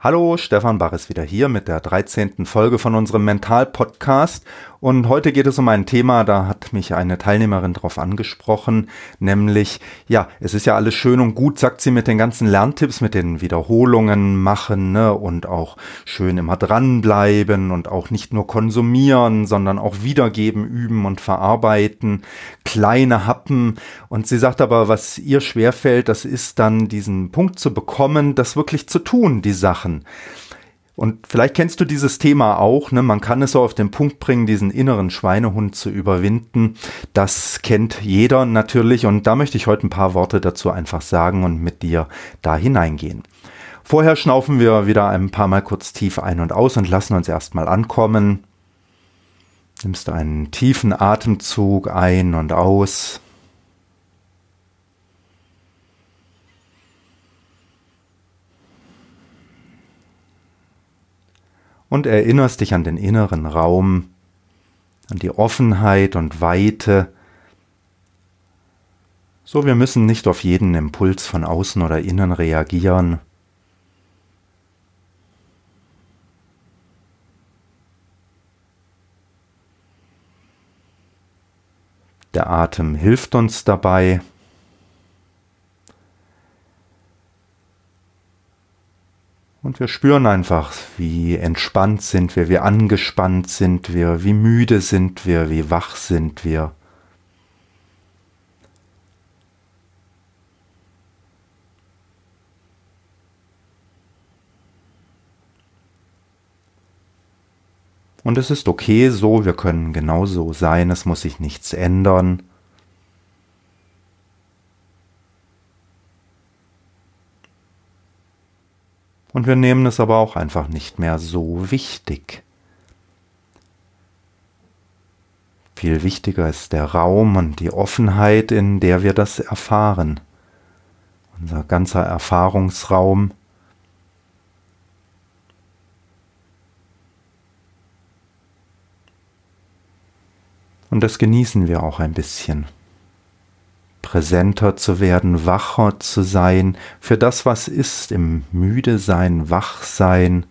Hallo, Stefan Bach ist wieder hier mit der 13. Folge von unserem Mental-Podcast. Und heute geht es um ein Thema, da hat mich eine Teilnehmerin drauf angesprochen, nämlich, ja, es ist ja alles schön und gut, sagt sie mit den ganzen Lerntipps, mit den Wiederholungen machen ne, und auch schön immer dranbleiben und auch nicht nur konsumieren, sondern auch wiedergeben, üben und verarbeiten, kleine Happen. Und sie sagt aber, was ihr schwerfällt, das ist dann diesen Punkt zu bekommen, das wirklich zu tun, die Sachen machen. Und vielleicht kennst du dieses Thema auch, ne? Man kann es so auf den Punkt bringen, diesen inneren Schweinehund zu überwinden. Das kennt jeder natürlich und da möchte ich heute ein paar Worte dazu einfach sagen und mit dir da hineingehen. Vorher schnaufen wir wieder ein paar Mal kurz tief ein und aus und lassen uns erstmal ankommen. Nimmst einen tiefen Atemzug ein und aus. Und erinnerst dich an den inneren Raum, an die Offenheit und Weite. So, wir müssen nicht auf jeden Impuls von außen oder innen reagieren. Der Atem hilft uns dabei, Und wir spüren einfach, wie entspannt sind wir, wie angespannt sind wir, wie müde sind wir, wie wach sind wir. Und es ist okay so, wir können genauso sein, es muss sich nichts ändern. Und wir nehmen es aber auch einfach nicht mehr so wichtig. Viel wichtiger ist der Raum und die Offenheit, in der wir das erfahren. Unser ganzer Erfahrungsraum. Und das genießen wir auch ein bisschen präsenter zu werden, wacher zu sein für das, was ist, im müde sein, wach sein,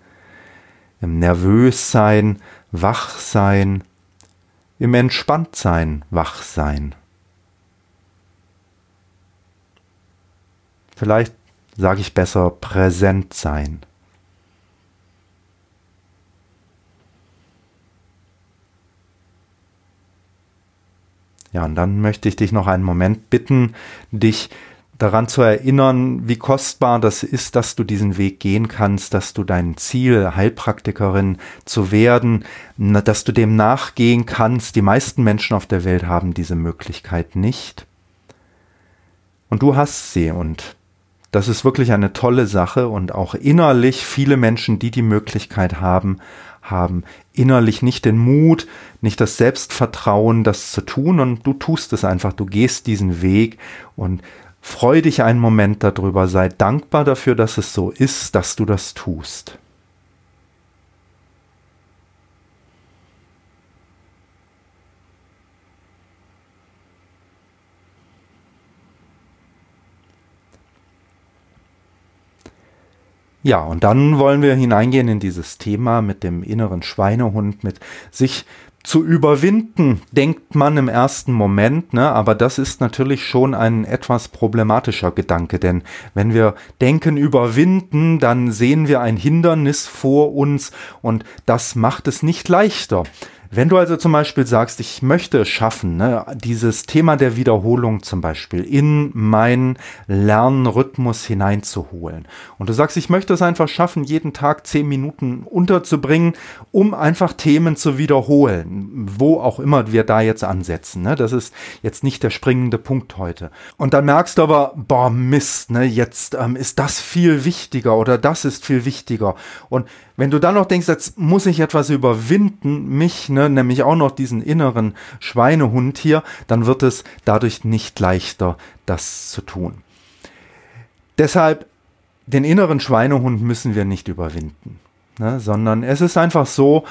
im nervös sein, wach sein, im entspannt sein, wach sein. Vielleicht sage ich besser präsent sein. Ja, und dann möchte ich dich noch einen Moment bitten, dich daran zu erinnern, wie kostbar das ist, dass du diesen Weg gehen kannst, dass du dein Ziel, Heilpraktikerin zu werden, dass du dem nachgehen kannst. Die meisten Menschen auf der Welt haben diese Möglichkeit nicht. Und du hast sie und das ist wirklich eine tolle Sache und auch innerlich viele Menschen, die die Möglichkeit haben, haben. Innerlich nicht den Mut, nicht das Selbstvertrauen, das zu tun. Und du tust es einfach, du gehst diesen Weg und freu dich einen Moment darüber, sei dankbar dafür, dass es so ist, dass du das tust. Ja, und dann wollen wir hineingehen in dieses Thema mit dem inneren Schweinehund, mit sich zu überwinden, denkt man im ersten Moment, ne? aber das ist natürlich schon ein etwas problematischer Gedanke, denn wenn wir denken überwinden, dann sehen wir ein Hindernis vor uns und das macht es nicht leichter. Wenn du also zum Beispiel sagst, ich möchte es schaffen, ne, dieses Thema der Wiederholung zum Beispiel in meinen Lernrhythmus hineinzuholen und du sagst, ich möchte es einfach schaffen, jeden Tag zehn Minuten unterzubringen, um einfach Themen zu wiederholen, wo auch immer wir da jetzt ansetzen. Ne, das ist jetzt nicht der springende Punkt heute. Und dann merkst du aber, boah, Mist, ne, jetzt ähm, ist das viel wichtiger oder das ist viel wichtiger. Und wenn du dann noch denkst, jetzt muss ich etwas überwinden, mich ne, nämlich auch noch diesen inneren Schweinehund hier, dann wird es dadurch nicht leichter, das zu tun. Deshalb, den inneren Schweinehund müssen wir nicht überwinden, ne, sondern es ist einfach so,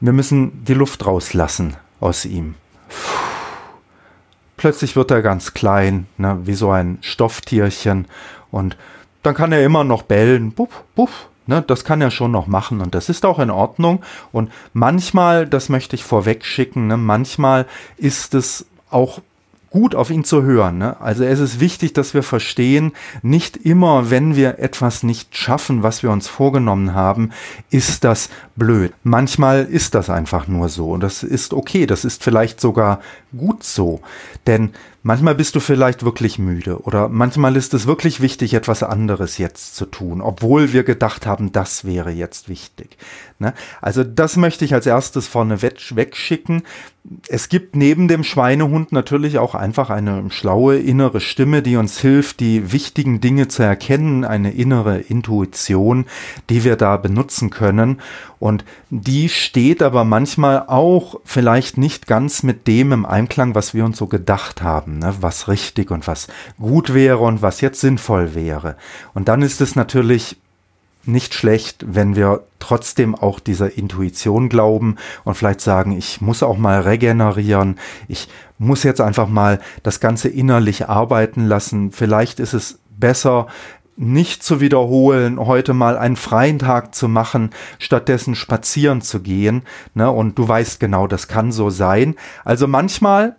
wir müssen die Luft rauslassen aus ihm. Plötzlich wird er ganz klein, ne, wie so ein Stofftierchen und dann kann er immer noch bellen, buff, buff, Ne, das kann er schon noch machen und das ist auch in Ordnung. Und manchmal, das möchte ich vorweg schicken, ne, manchmal ist es auch gut auf ihn zu hören. Ne? Also es ist wichtig, dass wir verstehen, nicht immer, wenn wir etwas nicht schaffen, was wir uns vorgenommen haben, ist das blöd. Manchmal ist das einfach nur so und das ist okay, das ist vielleicht sogar gut so. Denn manchmal bist du vielleicht wirklich müde oder manchmal ist es wirklich wichtig, etwas anderes jetzt zu tun, obwohl wir gedacht haben, das wäre jetzt wichtig. Ne? Also das möchte ich als erstes vorne wegschicken. Es gibt neben dem Schweinehund natürlich auch einfach eine schlaue innere Stimme, die uns hilft, die wichtigen Dinge zu erkennen, eine innere Intuition, die wir da benutzen können. Und die steht aber manchmal auch vielleicht nicht ganz mit dem im Einklang, was wir uns so gedacht haben, ne? was richtig und was gut wäre und was jetzt sinnvoll wäre. Und dann ist es natürlich nicht schlecht, wenn wir trotzdem auch dieser Intuition glauben und vielleicht sagen, ich muss auch mal regenerieren, ich muss jetzt einfach mal das Ganze innerlich arbeiten lassen. Vielleicht ist es besser, nicht zu wiederholen, heute mal einen freien Tag zu machen, stattdessen spazieren zu gehen. Ne? Und du weißt genau, das kann so sein. Also manchmal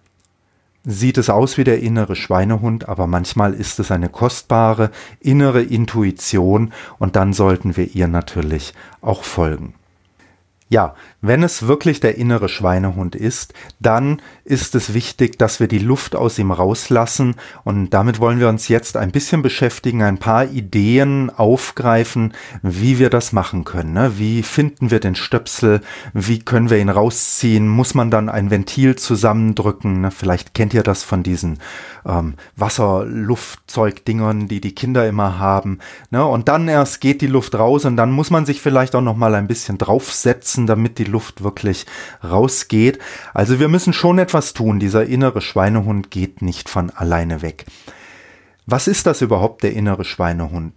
sieht es aus wie der innere Schweinehund, aber manchmal ist es eine kostbare innere Intuition und dann sollten wir ihr natürlich auch folgen. Ja, wenn es wirklich der innere Schweinehund ist, dann ist es wichtig, dass wir die Luft aus ihm rauslassen und damit wollen wir uns jetzt ein bisschen beschäftigen, ein paar Ideen aufgreifen, wie wir das machen können. Ne? Wie finden wir den Stöpsel? Wie können wir ihn rausziehen? Muss man dann ein Ventil zusammendrücken? Ne? Vielleicht kennt ihr das von diesen ähm, Wasserluftzeugdingern, die die Kinder immer haben. Ne? Und dann erst geht die Luft raus und dann muss man sich vielleicht auch noch mal ein bisschen draufsetzen nutzen, damit die Luft wirklich rausgeht. Also wir müssen schon etwas tun. Dieser innere Schweinehund geht nicht von alleine weg. Was ist das überhaupt, der innere Schweinehund?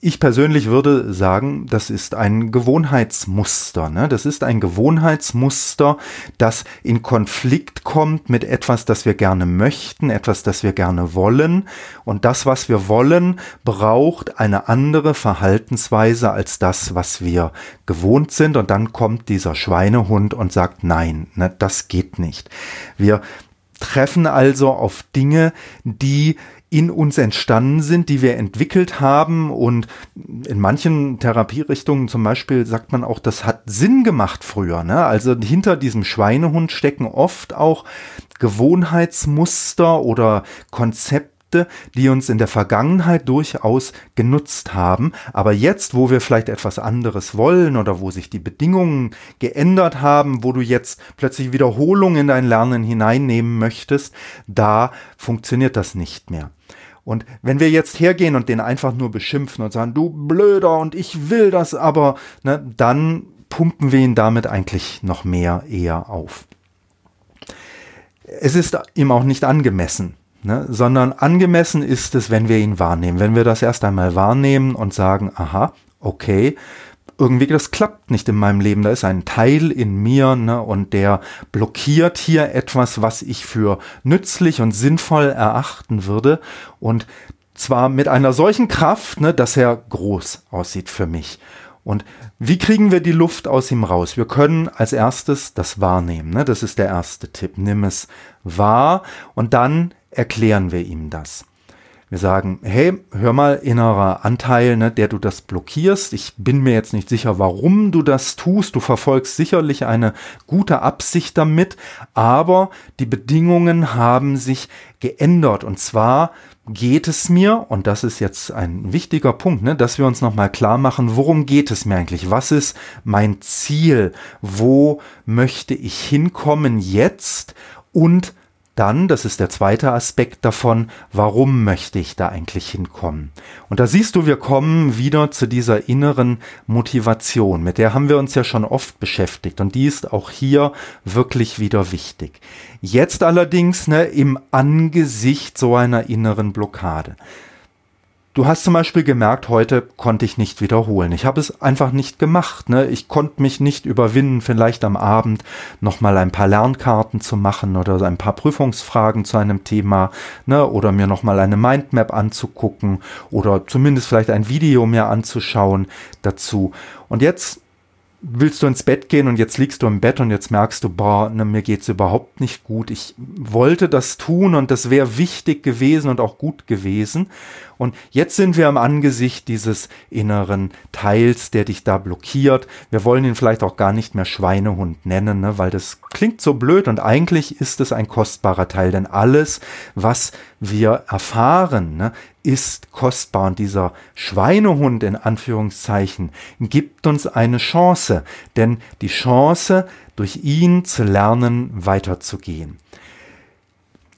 Ich persönlich würde sagen, das ist ein Gewohnheitsmuster. Ne? Das ist ein Gewohnheitsmuster, das in Konflikt kommt mit etwas, das wir gerne möchten, etwas, das wir gerne wollen. Und das, was wir wollen, braucht eine andere Verhaltensweise als das, was wir gewohnt sind. Und dann kommt dieser Schweinehund und sagt, nein, ne, das geht nicht. Wir treffen also auf Dinge, die in uns entstanden sind, die wir entwickelt haben. Und in manchen Therapierichtungen zum Beispiel sagt man auch, das hat Sinn gemacht früher. Ne? Also hinter diesem Schweinehund stecken oft auch Gewohnheitsmuster oder Konzepte, die uns in der Vergangenheit durchaus genutzt haben. Aber jetzt, wo wir vielleicht etwas anderes wollen oder wo sich die Bedingungen geändert haben, wo du jetzt plötzlich Wiederholung in dein Lernen hineinnehmen möchtest, da funktioniert das nicht mehr. Und wenn wir jetzt hergehen und den einfach nur beschimpfen und sagen, du blöder und ich will das aber, ne, dann pumpen wir ihn damit eigentlich noch mehr eher auf. Es ist ihm auch nicht angemessen, ne, sondern angemessen ist es, wenn wir ihn wahrnehmen. Wenn wir das erst einmal wahrnehmen und sagen, aha, okay, irgendwie, das klappt nicht in meinem Leben. Da ist ein Teil in mir ne, und der blockiert hier etwas, was ich für nützlich und sinnvoll erachten würde. Und zwar mit einer solchen Kraft, ne, dass er groß aussieht für mich. Und wie kriegen wir die Luft aus ihm raus? Wir können als erstes das wahrnehmen. Ne? Das ist der erste Tipp. Nimm es wahr und dann erklären wir ihm das. Wir sagen, hey, hör mal, innerer Anteil, ne, der du das blockierst. Ich bin mir jetzt nicht sicher, warum du das tust. Du verfolgst sicherlich eine gute Absicht damit, aber die Bedingungen haben sich geändert. Und zwar geht es mir, und das ist jetzt ein wichtiger Punkt, ne, dass wir uns nochmal klar machen, worum geht es mir eigentlich? Was ist mein Ziel? Wo möchte ich hinkommen jetzt? Und dann, das ist der zweite Aspekt davon, warum möchte ich da eigentlich hinkommen? Und da siehst du, wir kommen wieder zu dieser inneren Motivation, mit der haben wir uns ja schon oft beschäftigt und die ist auch hier wirklich wieder wichtig. Jetzt allerdings ne, im Angesicht so einer inneren Blockade. Du hast zum Beispiel gemerkt, heute konnte ich nicht wiederholen. Ich habe es einfach nicht gemacht. Ne? Ich konnte mich nicht überwinden, vielleicht am Abend nochmal ein paar Lernkarten zu machen oder ein paar Prüfungsfragen zu einem Thema ne? oder mir nochmal eine Mindmap anzugucken oder zumindest vielleicht ein Video mir anzuschauen dazu. Und jetzt willst du ins Bett gehen und jetzt liegst du im Bett und jetzt merkst du, boah, ne, mir geht's überhaupt nicht gut. Ich wollte das tun und das wäre wichtig gewesen und auch gut gewesen. Und jetzt sind wir am Angesicht dieses inneren Teils, der dich da blockiert. Wir wollen ihn vielleicht auch gar nicht mehr Schweinehund nennen, ne, weil das klingt so blöd und eigentlich ist es ein kostbarer Teil, denn alles, was wir erfahren, ne, ist kostbar und dieser Schweinehund in Anführungszeichen gibt uns eine Chance, denn die Chance, durch ihn zu lernen, weiterzugehen.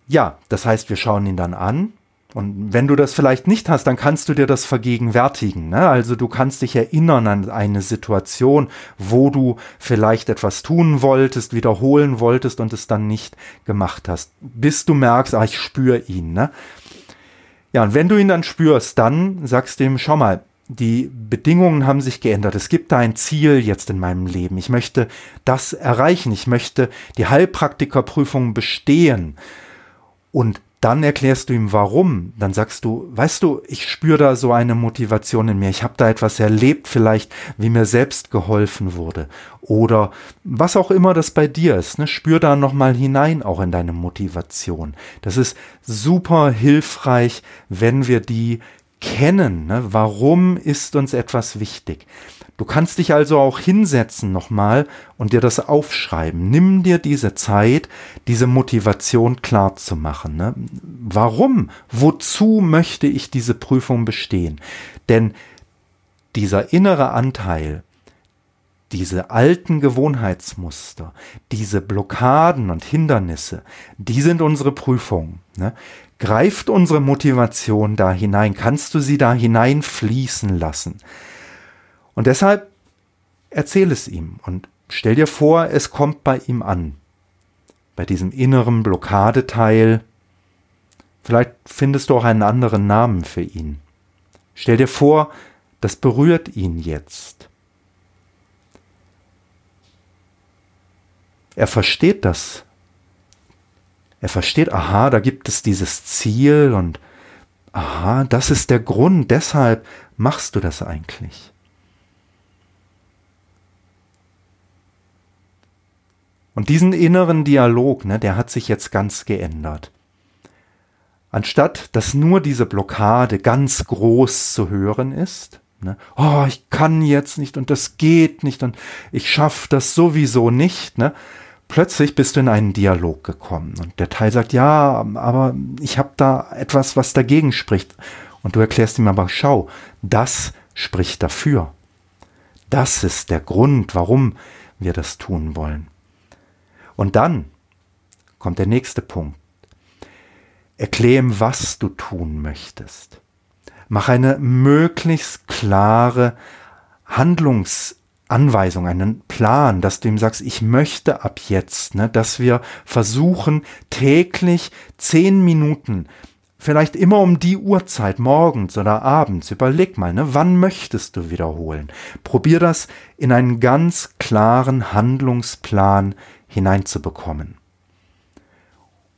Ja, das heißt, wir schauen ihn dann an und wenn du das vielleicht nicht hast, dann kannst du dir das vergegenwärtigen. Ne? Also du kannst dich erinnern an eine Situation, wo du vielleicht etwas tun wolltest, wiederholen wolltest und es dann nicht gemacht hast. Bis du merkst, ah, ich spüre ihn. Ne? Ja, und wenn du ihn dann spürst, dann sagst du ihm, schau mal, die Bedingungen haben sich geändert. Es gibt da ein Ziel jetzt in meinem Leben. Ich möchte das erreichen. Ich möchte die Heilpraktikerprüfung bestehen. Und dann erklärst du ihm warum. Dann sagst du, weißt du, ich spüre da so eine Motivation in mir. Ich habe da etwas erlebt, vielleicht wie mir selbst geholfen wurde. Oder was auch immer das bei dir ist. Ne? Spür da nochmal hinein auch in deine Motivation. Das ist super hilfreich, wenn wir die kennen. Ne? Warum ist uns etwas wichtig? Du kannst dich also auch hinsetzen nochmal und dir das aufschreiben. Nimm dir diese Zeit, diese Motivation klar zu machen. Ne? Warum? Wozu möchte ich diese Prüfung bestehen? Denn dieser innere Anteil, diese alten Gewohnheitsmuster, diese Blockaden und Hindernisse, die sind unsere Prüfung. Ne? Greift unsere Motivation da hinein? Kannst du sie da hineinfließen lassen? Und deshalb erzähl es ihm und stell dir vor, es kommt bei ihm an. Bei diesem inneren Blockadeteil. Vielleicht findest du auch einen anderen Namen für ihn. Stell dir vor, das berührt ihn jetzt. Er versteht das. Er versteht, aha, da gibt es dieses Ziel und aha, das ist der Grund, deshalb machst du das eigentlich. Und diesen inneren Dialog, ne, der hat sich jetzt ganz geändert. Anstatt dass nur diese Blockade ganz groß zu hören ist, ne, oh, ich kann jetzt nicht und das geht nicht und ich schaffe das sowieso nicht, ne, plötzlich bist du in einen Dialog gekommen und der Teil sagt, ja, aber ich habe da etwas, was dagegen spricht. Und du erklärst ihm aber, schau, das spricht dafür. Das ist der Grund, warum wir das tun wollen. Und dann kommt der nächste Punkt. Erkläre was du tun möchtest. Mach eine möglichst klare Handlungsanweisung, einen Plan, dass du ihm sagst, ich möchte ab jetzt, ne, dass wir versuchen, täglich zehn Minuten, vielleicht immer um die Uhrzeit, morgens oder abends, überleg mal, ne, wann möchtest du wiederholen? Probier das in einen ganz klaren Handlungsplan hineinzubekommen.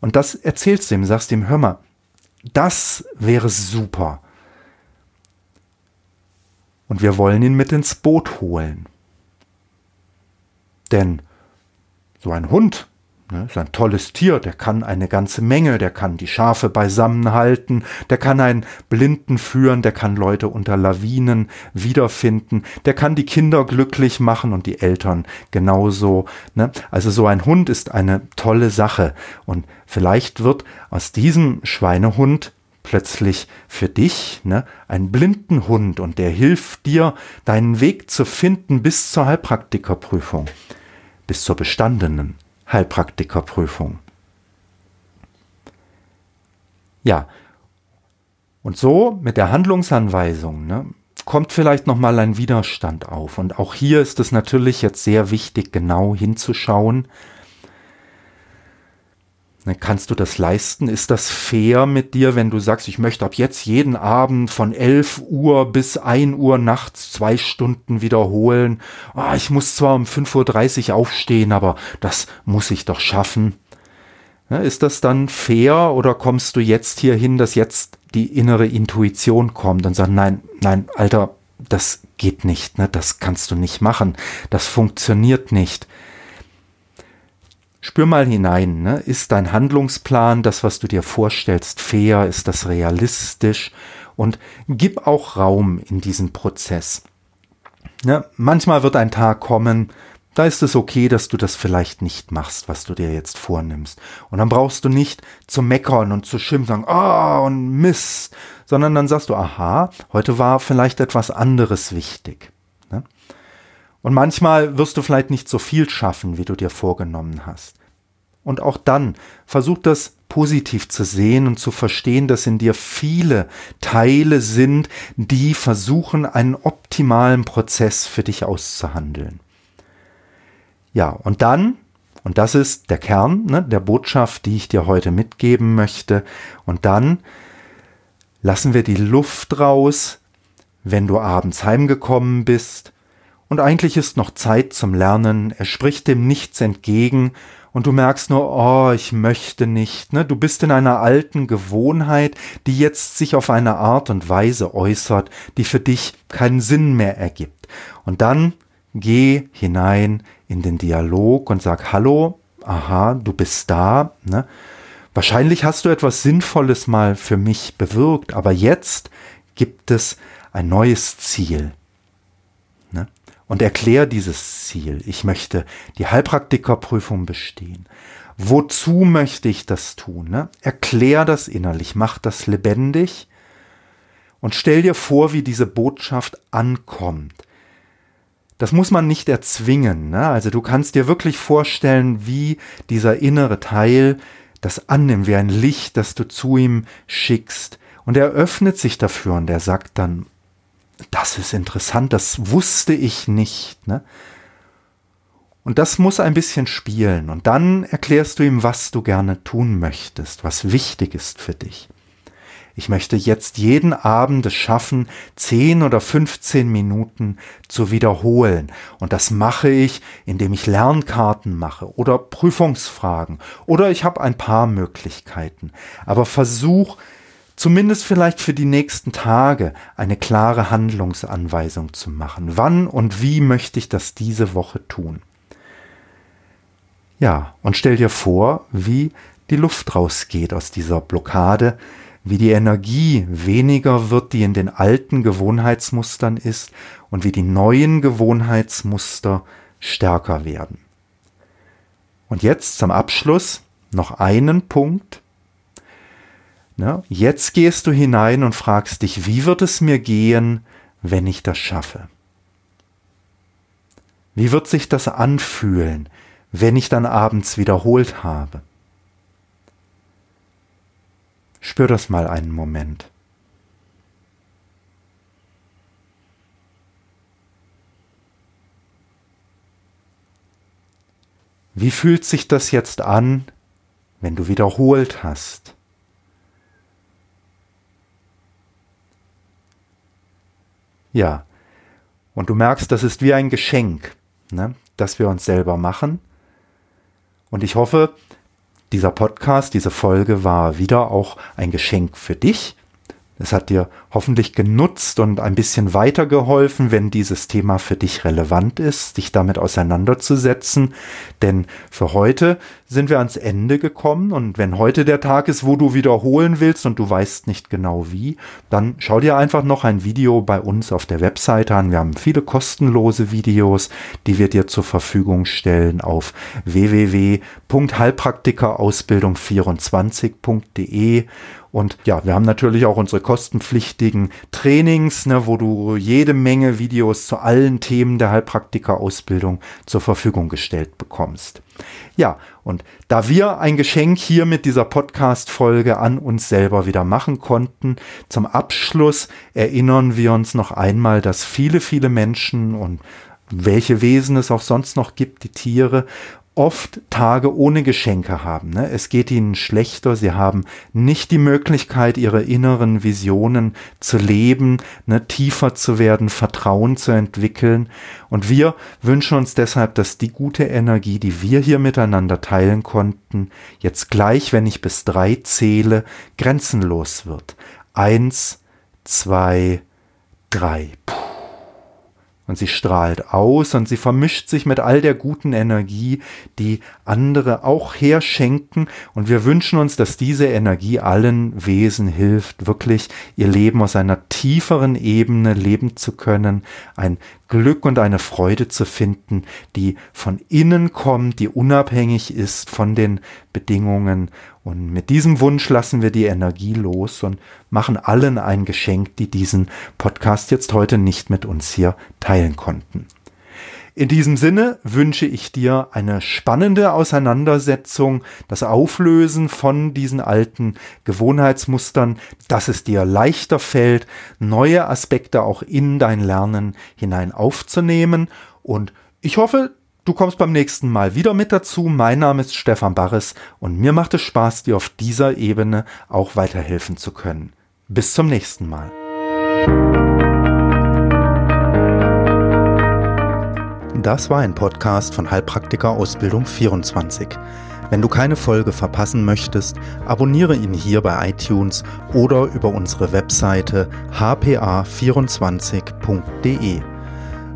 Und das erzählst du ihm, sagst ihm, hör mal, das wäre super. Und wir wollen ihn mit ins Boot holen. Denn so ein Hund Ne, ist ein tolles Tier, der kann eine ganze Menge, der kann die Schafe beisammenhalten, der kann einen Blinden führen, der kann Leute unter Lawinen wiederfinden, der kann die Kinder glücklich machen und die Eltern genauso. Ne? Also so ein Hund ist eine tolle Sache und vielleicht wird aus diesem Schweinehund plötzlich für dich ne, ein blinden und der hilft dir, deinen Weg zu finden bis zur Heilpraktikerprüfung, bis zur bestandenen Heilpraktikerprüfung. Ja, und so mit der Handlungsanweisung ne, kommt vielleicht nochmal ein Widerstand auf. Und auch hier ist es natürlich jetzt sehr wichtig, genau hinzuschauen, kannst du das leisten? Ist das fair mit dir, wenn du sagst, ich möchte ab jetzt jeden Abend von 11 Uhr bis 1 Uhr nachts zwei Stunden wiederholen? Oh, ich muss zwar um 5.30 Uhr aufstehen, aber das muss ich doch schaffen. Ja, ist das dann fair oder kommst du jetzt hier hin, dass jetzt die innere Intuition kommt und sagt, nein, nein, Alter, das geht nicht, ne? das kannst du nicht machen, das funktioniert nicht. Spür mal hinein, ne? ist dein Handlungsplan, das, was du dir vorstellst, fair, ist das realistisch und gib auch Raum in diesen Prozess. Ne? Manchmal wird ein Tag kommen, da ist es okay, dass du das vielleicht nicht machst, was du dir jetzt vornimmst. Und dann brauchst du nicht zu meckern und zu schimpfen, ah, oh, und Mist, sondern dann sagst du, aha, heute war vielleicht etwas anderes wichtig. Und manchmal wirst du vielleicht nicht so viel schaffen, wie du dir vorgenommen hast. Und auch dann versuch das positiv zu sehen und zu verstehen, dass in dir viele Teile sind, die versuchen, einen optimalen Prozess für dich auszuhandeln. Ja, und dann, und das ist der Kern ne, der Botschaft, die ich dir heute mitgeben möchte, und dann lassen wir die Luft raus, wenn du abends heimgekommen bist, und eigentlich ist noch Zeit zum Lernen, er spricht dem nichts entgegen, und du merkst nur, oh, ich möchte nicht. Ne? Du bist in einer alten Gewohnheit, die jetzt sich auf eine Art und Weise äußert, die für dich keinen Sinn mehr ergibt. Und dann geh hinein in den Dialog und sag, hallo, aha, du bist da. Ne? Wahrscheinlich hast du etwas Sinnvolles mal für mich bewirkt, aber jetzt gibt es ein neues Ziel und erklär dieses Ziel. Ich möchte die Heilpraktikerprüfung bestehen. Wozu möchte ich das tun? Ne? Erklär das innerlich, mach das lebendig und stell dir vor, wie diese Botschaft ankommt. Das muss man nicht erzwingen. Ne? Also du kannst dir wirklich vorstellen, wie dieser innere Teil das annimmt, wie ein Licht, das du zu ihm schickst. Und er öffnet sich dafür und er sagt dann, das ist interessant, das wusste ich nicht. Ne? Und das muss ein bisschen spielen. Und dann erklärst du ihm, was du gerne tun möchtest, was wichtig ist für dich. Ich möchte jetzt jeden Abend es schaffen, 10 oder 15 Minuten zu wiederholen. Und das mache ich, indem ich Lernkarten mache oder Prüfungsfragen. Oder ich habe ein paar Möglichkeiten. Aber versuch, zumindest vielleicht für die nächsten Tage eine klare Handlungsanweisung zu machen. Wann und wie möchte ich das diese Woche tun? Ja, und stell dir vor, wie die Luft rausgeht aus dieser Blockade, wie die Energie weniger wird, die in den alten Gewohnheitsmustern ist, und wie die neuen Gewohnheitsmuster stärker werden. Und jetzt zum Abschluss noch einen Punkt, Ne? Jetzt gehst du hinein und fragst dich, wie wird es mir gehen, wenn ich das schaffe? Wie wird sich das anfühlen, wenn ich dann abends wiederholt habe? Spür das mal einen Moment. Wie fühlt sich das jetzt an, wenn du wiederholt hast? Ja. Und du merkst, das ist wie ein Geschenk, ne, das wir uns selber machen. Und ich hoffe, dieser Podcast, diese Folge war wieder auch ein Geschenk für dich, es hat dir hoffentlich genutzt und ein bisschen weitergeholfen, wenn dieses Thema für dich relevant ist, dich damit auseinanderzusetzen. Denn für heute sind wir ans Ende gekommen und wenn heute der Tag ist, wo du wiederholen willst und du weißt nicht genau wie, dann schau dir einfach noch ein Video bei uns auf der Webseite an. Wir haben viele kostenlose Videos, die wir dir zur Verfügung stellen auf www.heilpraktikerausbildung24.de Und ja, wir haben natürlich auch unsere kostenpflichtigen Trainings, ne, wo du jede Menge Videos zu allen Themen der Heilpraktiker-Ausbildung zur Verfügung gestellt bekommst. Ja, und da wir ein Geschenk hier mit dieser Podcast-Folge an uns selber wieder machen konnten, zum Abschluss erinnern wir uns noch einmal, dass viele, viele Menschen und welche Wesen es auch sonst noch gibt, die Tiere, oft Tage ohne Geschenke haben. Ne? Es geht ihnen schlechter, sie haben nicht die Möglichkeit, ihre inneren Visionen zu leben, ne? tiefer zu werden, Vertrauen zu entwickeln. Und wir wünschen uns deshalb, dass die gute Energie, die wir hier miteinander teilen konnten, jetzt gleich, wenn ich bis drei zähle, grenzenlos wird. Eins, zwei, drei. Puh und sie strahlt aus und sie vermischt sich mit all der guten Energie, die andere auch herschenken. Und wir wünschen uns, dass diese Energie allen Wesen hilft, wirklich ihr Leben aus einer tieferen Ebene leben zu können, ein Glück und eine Freude zu finden, die von innen kommt, die unabhängig ist von den Bedingungen. Und mit diesem Wunsch lassen wir die Energie los und machen allen ein Geschenk, die diesen Podcast jetzt heute nicht mit uns hier teilen konnten. In diesem Sinne wünsche ich dir eine spannende Auseinandersetzung, das Auflösen von diesen alten Gewohnheitsmustern, dass es dir leichter fällt, neue Aspekte auch in dein Lernen hinein aufzunehmen. Und ich hoffe, du kommst beim nächsten Mal wieder mit dazu. Mein Name ist Stefan Barres und mir macht es Spaß, dir auf dieser Ebene auch weiterhelfen zu können. Bis zum nächsten Mal. Das war ein Podcast von Heilpraktiker Ausbildung 24. Wenn du keine Folge verpassen möchtest, abonniere ihn hier bei iTunes oder über unsere Webseite hpa24.de.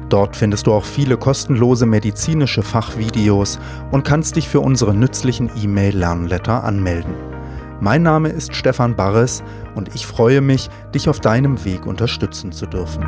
Dort findest du auch viele kostenlose medizinische Fachvideos und kannst dich für unsere nützlichen E-Mail-Lernletter anmelden. Mein Name ist Stefan Barres und ich freue mich, dich auf deinem Weg unterstützen zu dürfen.